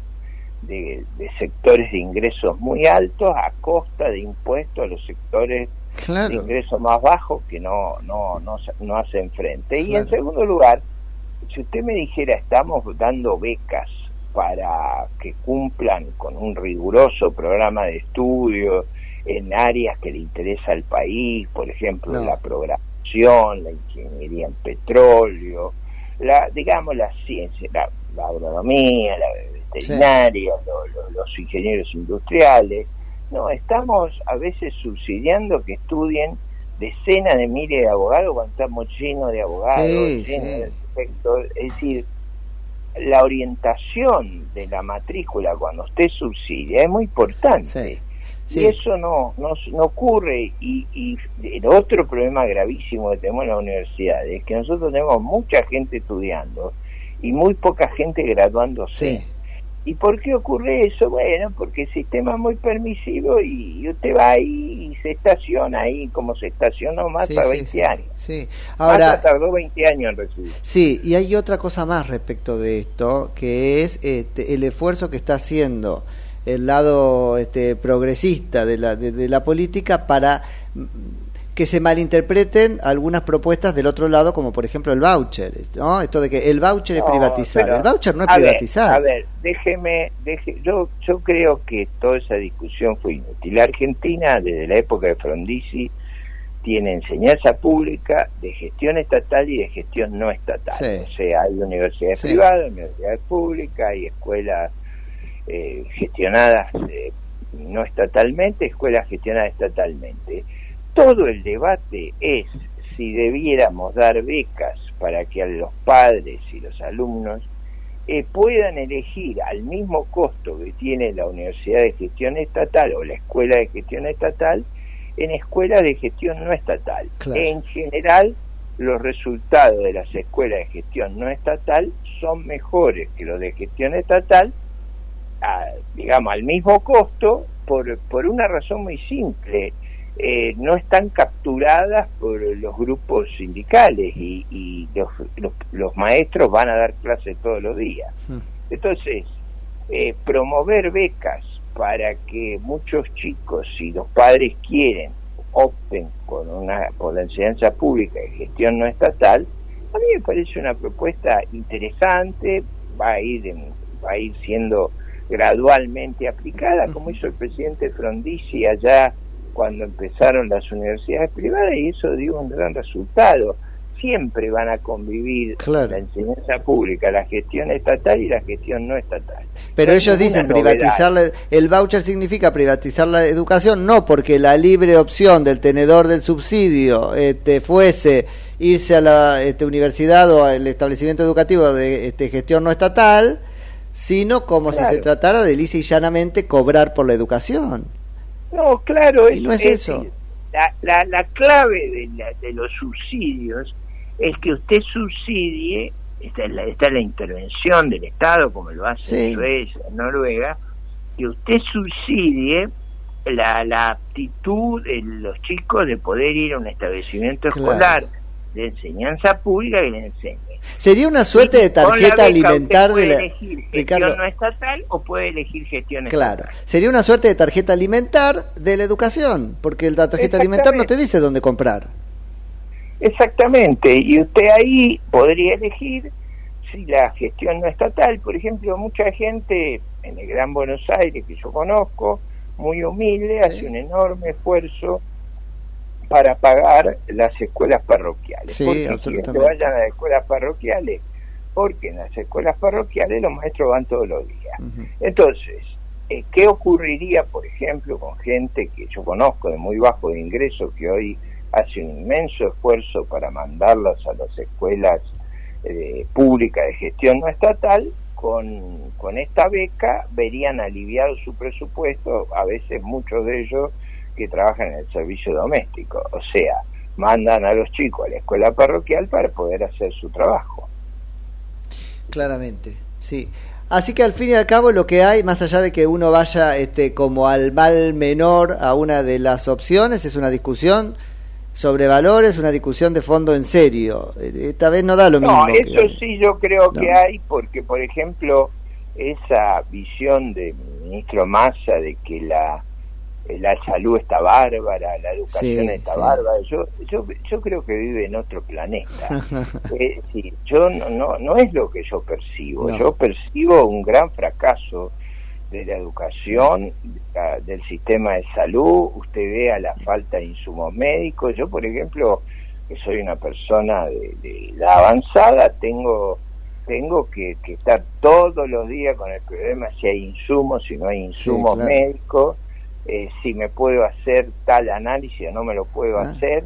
de, de sectores de ingresos muy altos a costa de impuestos a los sectores de ingresos más bajos que no, no, no, no hacen frente. Y en segundo lugar, si usted me dijera estamos dando becas para que cumplan con un riguroso programa de estudio en áreas que le interesa al país, por ejemplo, No. la programación, la ingeniería en petróleo, la, digamos, la ciencia, la, la agronomía, la los ingenieros industriales. No, estamos a veces subsidiando que estudien decenas de miles de abogados cuando estamos llenos de abogados, Sí, llenos sí. de arquitectos. Es decir, la orientación de la matrícula cuando usted subsidia es muy importante. Sí. Y eso no, no, no ocurre. Y, y el otro problema gravísimo que tenemos en la universidad es que nosotros tenemos mucha gente estudiando y muy poca gente graduándose. ¿Y por qué ocurre eso? Bueno, porque el sistema es muy permisivo y, usted va ahí y se estaciona ahí como se estacionó más Sí, para sí, 20 sí. años. Sí. Ahora tardó 20 años en recibir. Sí, y hay otra cosa más respecto de esto, que es este, el esfuerzo que está haciendo el lado este, progresista de la, de, de la política para que se malinterpreten algunas propuestas del otro lado, como por ejemplo el voucher, ¿no? Esto de que el voucher es privatizar. el voucher no es a ver, privatizar. a ver, déjeme, deje, yo, yo creo que toda esa discusión fue inútil. La Argentina, desde la época de Frondizi, tiene enseñanza pública de gestión estatal y de gestión no estatal. Sí. O sea, hay universidades Sí. privadas, universidades públicas, hay escuelas eh, gestionadas eh, no estatalmente, escuelas gestionadas estatalmente. Todo el debate es si debiéramos dar becas para que a los padres y los alumnos eh, puedan elegir al mismo costo que tiene la Universidad de Gestión Estatal o la Escuela de Gestión Estatal en escuelas de gestión no estatal. Claro. En general, los resultados de las escuelas de gestión no estatal son mejores que los de gestión estatal, a- digamos, al mismo costo, por, por una razón muy simple. Eh, no están capturadas por los grupos sindicales y, y los, los, los maestros van a dar clases todos los días. Mm. Entonces, eh, promover becas para que muchos chicos, si los padres quieren, opten por, una, por la enseñanza pública y gestión no estatal, a mí me parece una propuesta interesante, va a ir, en- va a ir siendo gradualmente aplicada, como hizo el presidente Frondizi allá cuando empezaron las universidades privadas, y eso dio un gran resultado. Siempre van a convivir la enseñanza pública, la gestión estatal y la gestión no estatal. Pero No ellos dicen privatizar la- el voucher significa privatizar la educación, no porque la libre opción del tenedor del subsidio este, fuese irse a la este, universidad o al establecimiento educativo de este, gestión no estatal, sino como si se tratara de lisa y llanamente cobrar por la educación. No, claro, Y no es eso. decir, La, la, la clave de, la- de los subsidios es que usted subsidie, está la, está la intervención del Estado, como lo hace Sí. en Suecia, en Noruega, que usted subsidie la, la aptitud de los chicos de poder ir a un establecimiento Claro. escolar de enseñanza pública que le enseñe Sería una suerte de tarjeta alimentar de la... elegir gestión Ricardo, no estatal o puede elegir gestión claro. estatal. Sería una suerte de tarjeta alimentar de la educación, porque la tarjeta alimentar no te dice dónde comprar. Exactamente, y usted ahí podría elegir si la gestión no estatal, por ejemplo, mucha gente en el Gran Buenos Aires que yo conozco, muy humilde, hace un enorme esfuerzo para pagar las escuelas parroquiales. Sí, ¿Por qué quieren que absolutamente. vayan a las escuelas parroquiales? Porque en las escuelas parroquiales los maestros van todos los días. Entonces, eh, ¿qué ocurriría, por ejemplo, con gente que yo conozco de muy bajo de ingreso que hoy hace un inmenso esfuerzo para mandarlas a las escuelas eh, públicas de gestión no estatal? Con, con esta beca verían aliviado su presupuesto, a veces muchos de ellos que trabajan en el servicio doméstico. O sea, mandan a los chicos a la escuela parroquial para poder hacer su trabajo. Claramente, sí. Así que al fin y al cabo lo que hay, más allá de que uno vaya este, como al mal menor a una de las opciones, es una discusión sobre valores, una discusión de fondo en serio. Eh, Esta vez no da lo mismo. No, que- eso sí yo creo No. que hay, porque por ejemplo, esa visión del ministro Massa de que la, eh, la salud está bárbara, la educación Sí, está sí. bárbara, yo, yo, yo creo que vive en otro planeta. Eh, sí, yo no, no, no es lo que yo percibo, No. yo percibo un gran fracaso de la educación, a- del sistema de salud, usted vea la falta de insumos médicos, yo por ejemplo, que soy una persona de, de edad avanzada, tengo tengo que, que estar todos los días con el problema si hay insumos, si no hay insumos claro. médicos, eh, si me puedo hacer tal análisis o no me lo puedo Ah. hacer.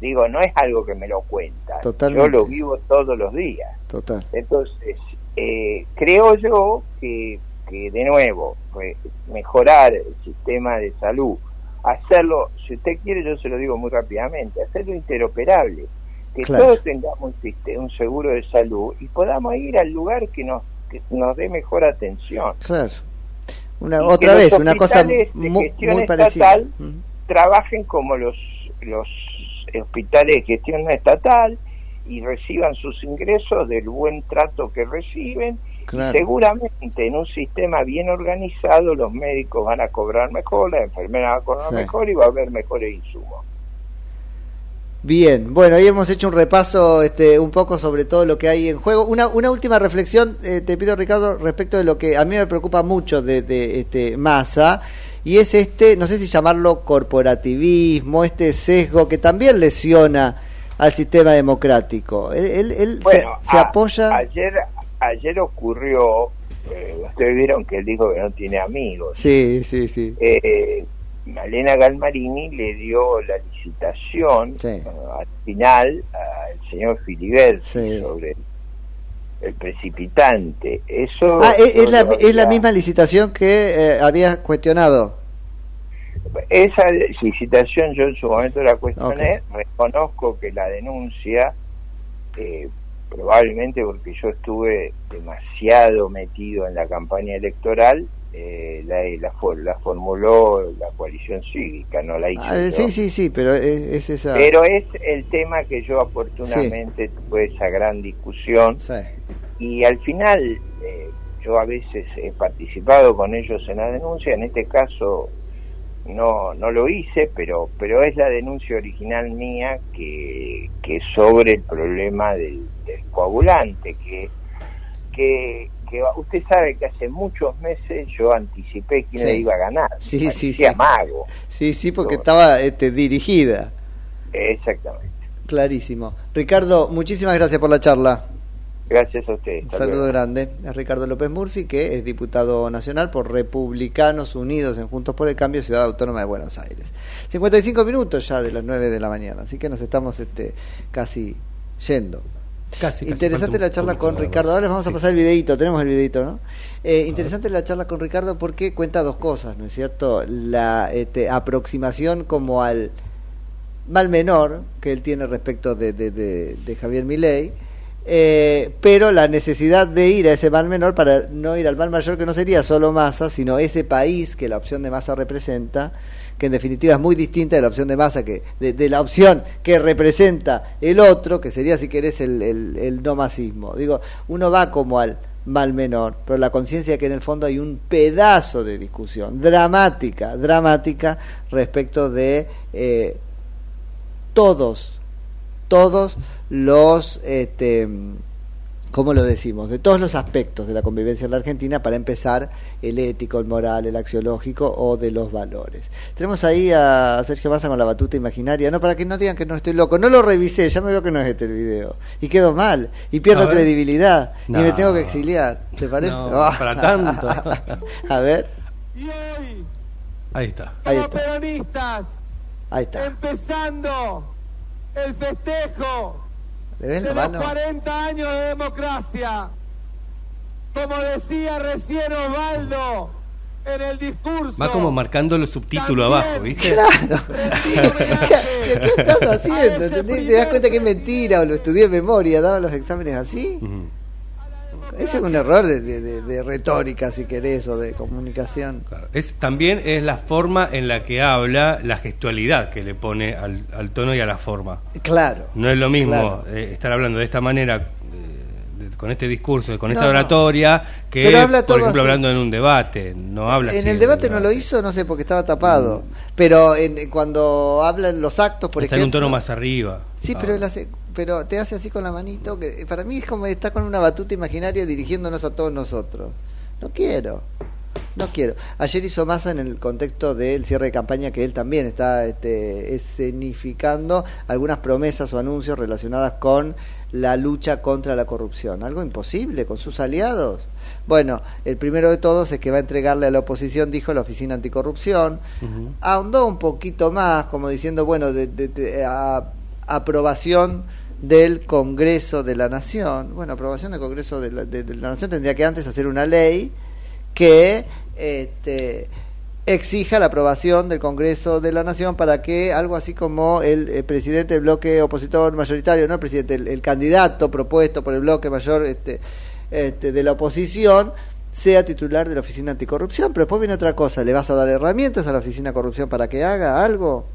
Digo, no es algo que me lo cuenta, Totalmente. yo lo vivo todos los días. Total. Entonces, eh, creo yo que, que de nuevo, re- mejorar el sistema de salud, hacerlo, si usted quiere, yo se lo digo muy rápidamente, hacerlo interoperable, que Claro. todos tengamos un, siste- un seguro de salud y podamos ir al lugar que nos, que nos dé mejor atención. Claro. Una, otra vez, una cosa hospitales de mu- gestión muy parecida. estatal trabajen como los, los hospitales de gestión estatal y reciban sus ingresos del buen trato que reciben. Claro. Seguramente en un sistema bien organizado los médicos van a cobrar mejor, la enfermera va a cobrar Sí. mejor y va a haber mejores insumos. Bien, bueno, hoy hemos hecho un repaso este, un poco sobre todo lo que hay en juego. Una, una última reflexión, eh, te pido Ricardo, respecto de lo que a mí me preocupa mucho de, de este Massa, y es este, no sé si llamarlo corporativismo, este sesgo que también lesiona al sistema democrático. Él, él- se- Bueno, se, a- apoya... Ayer, ayer ocurrió, eh, ustedes vieron que él dijo que no tiene amigos. Sí, sí, sí. eh, Malena Galmarini le dio la licitación al final al señor Filiberti sobre el, el precipitante. Eso Ah, es, la, es la misma licitación que eh, había cuestionado. Esa licitación yo en su momento la cuestioné, reconozco que la denuncia, eh, probablemente porque yo estuve demasiado metido en la campaña electoral, eh, la, la, for- la formuló la coalición cívica, no la hice Ah, yo. sí, sí, sí, pero es, es esa... Pero es el tema que yo oportunamente tuve esa gran discusión. Y al final eh, yo a veces he participado con ellos en la denuncia, en este caso no no lo hice, pero pero es la denuncia original mía que, que sobre el problema del, del coagulante, que, que que usted sabe que hace muchos meses yo anticipé quién Sí. le iba a ganar. Sí, sí, Parecía sí. mago. Sí, sí, porque estaba este, dirigida. Exactamente. Clarísimo. Ricardo, muchísimas gracias por la charla. Gracias a usted. Un saludo grande. Es Ricardo López Murphy, que es diputado nacional por Republicanos Unidos en Juntos por el Cambio, Ciudad Autónoma de Buenos Aires. 55 minutos ya de las 9 de la mañana, así que nos estamos este, casi yendo. Casi, casi, interesante la charla con Ricardo. Ahora les vamos a pasar el videito, tenemos el videito, ¿no? Eh, interesante la charla con Ricardo porque cuenta dos cosas, ¿no es cierto? La este, aproximación como al mal menor que él tiene respecto de, de, de- de Javier Milei eh, pero la necesidad de ir a ese mal menor para no ir al mal mayor que no sería solo masa, sino ese país que la opción de masa representa, que en definitiva es muy distinta de la opción de masa que de, la opción que representa el otro, que sería si querés el, el, no masismo. Digo, uno va como al mal menor, pero la conciencia que en el fondo hay un pedazo de discusión dramática, dramática respecto de eh, todos, todos los, este, ¿cómo lo decimos? De todos los aspectos de la convivencia en la Argentina, para empezar, el ético, el moral, el axiológico o de los valores. Tenemos ahí a Sergio Massa con la batuta imaginaria, no, para que no digan que no estoy loco, no lo revisé, ya me veo que no es este el video, y quedo mal, y pierdo credibilidad, No. y me tengo que exiliar, ¿te parece? No, Ah. para tanto. a ver, Ahí está. ahí Como está, peronistas, ahí está. empezando el festejo ¿Le ves de la los mano? 40 años de democracia. Como decía recién Osvaldo en el discurso. Va como marcando los subtítulos abajo, ¿viste? Claro. ¿Qué, qué estás haciendo? ¿Entendés? ¿Te das cuenta que es mentira o lo estudié de memoria? ¿Daban los exámenes así? Ese es un error de, de- de- de retórica, si querés, o de comunicación. Es, también es la forma en la que habla, la gestualidad que le pone al, al tono y a la forma. Claro. No es lo mismo Claro. eh, estar hablando de esta manera, eh, de- con este discurso, con esta No, no. oratoria, que, Pero habla por ejemplo, así. hablando en un debate. No habla En así el debate no lo hizo, no sé, porque estaba tapado. Pero en, cuando hablan los actos, por Está en un ejemplo. tono más arriba. Sí, pero él hace, pero te hace así con la manito, que para mí es como está con una batuta imaginaria dirigiéndonos a todos nosotros. No quiero, no quiero. Ayer hizo Massa en el contexto del cierre de campaña que él también está este, escenificando algunas promesas o anuncios relacionadas con la lucha contra la corrupción. Algo imposible con sus aliados. Bueno, el primero de todos es que va a entregarle a la oposición, dijo la Oficina Anticorrupción, ahondó un poquito más, como diciendo, bueno, de, de- de- a- aprobación del Congreso de la Nación. Bueno, aprobación del Congreso de la, Nación tendría que antes hacer una ley que este, exija la aprobación del Congreso de la Nación para que algo así como el, eh, presidente del bloque opositor mayoritario, no el presidente, el, el candidato propuesto por el bloque mayor este, este, de la oposición sea titular de la Oficina Anticorrupción. Pero después viene otra cosa, ¿le vas a dar herramientas a la Oficina Corrupción para que haga algo?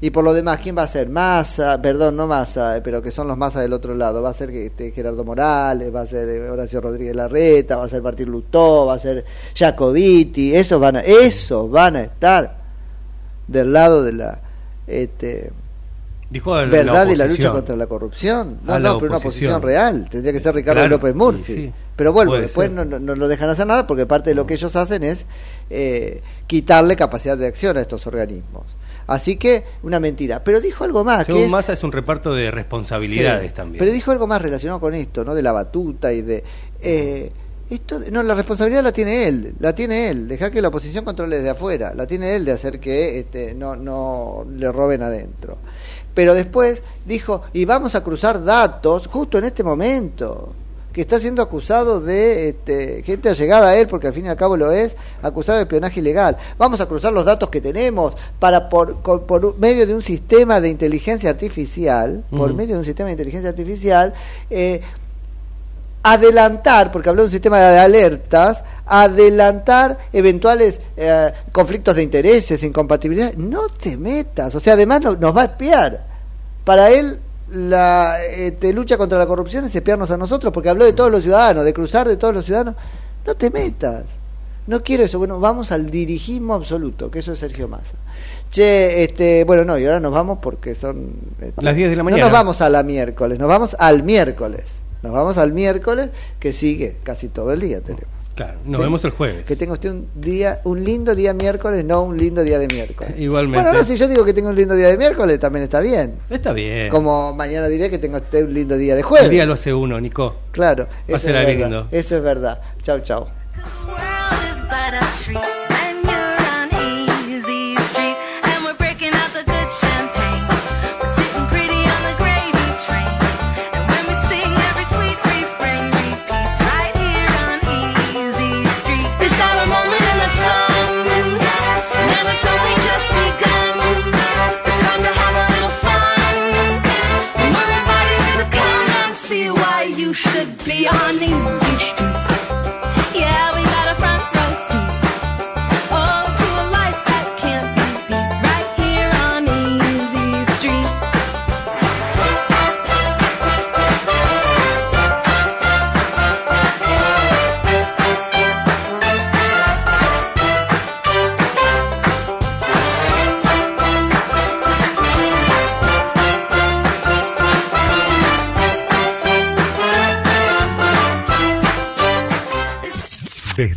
Y por lo demás, ¿quién va a ser? Massa, perdón, no Massa, eh, pero que son los Massa del otro lado. Va a ser este, Gerardo Morales, va a ser eh, Horacio Rodríguez Larreta, va a ser Martín Lutó, va a ser Jacobiti. Esos van a, esos van a estar del lado de la este, Dijo la verdad y la lucha contra la corrupción. No, no, pero una oposición real. Tendría que ser Ricardo Claro, López Murphy. sí, pero vuelvo, después no, no, no lo dejan hacer nada porque parte de lo que ellos hacen es eh, quitarle capacidad de acción a estos organismos. Así que, una mentira. Pero dijo algo más. que Según es- Massa es un reparto de responsabilidades Sí, también. Pero dijo algo más relacionado con esto, ¿no? De la batuta y de... eh, esto, no, la responsabilidad la tiene él, la tiene él. Deja que la oposición controle desde afuera. La tiene él de hacer que este, no, no le roben adentro. Pero después dijo, y vamos a cruzar datos justo en este momento que está siendo acusado de este, gente allegada a él, porque al fin y al cabo lo es, acusado de espionaje ilegal. Vamos a cruzar los datos que tenemos para por, medio de un sistema de inteligencia artificial, por medio de un sistema de inteligencia artificial, eh, adelantar, porque habló de un sistema de alertas, adelantar eventuales eh, conflictos de intereses, incompatibilidades. No te metas, o sea, además no- nos va a espiar. Para él, la este, lucha contra la corrupción es espiarnos a nosotros, porque habló de todos los ciudadanos, de cruzar de todos los ciudadanos. No te metas. No quiero eso. Bueno, vamos al dirigismo absoluto, que eso es Sergio Massa. Che, este, bueno, no, y ahora nos vamos porque son... este, Las 10 de la No mañana. nos vamos a la miércoles, nos vamos al miércoles. Nos vamos al miércoles, que sigue casi todo el día tenemos. Claro, nos Sí. vemos el jueves. Que tenga usted un día, un lindo día miércoles, no un lindo día de miércoles. Igualmente. Bueno, no, si yo digo que tengo un lindo día de miércoles, también está bien. Está bien. Como mañana diré que tengo usted un lindo día de jueves. El día lo hace uno, Nico. Claro, Va a ser es lindo. Eso es verdad. Chau, chau. beyond.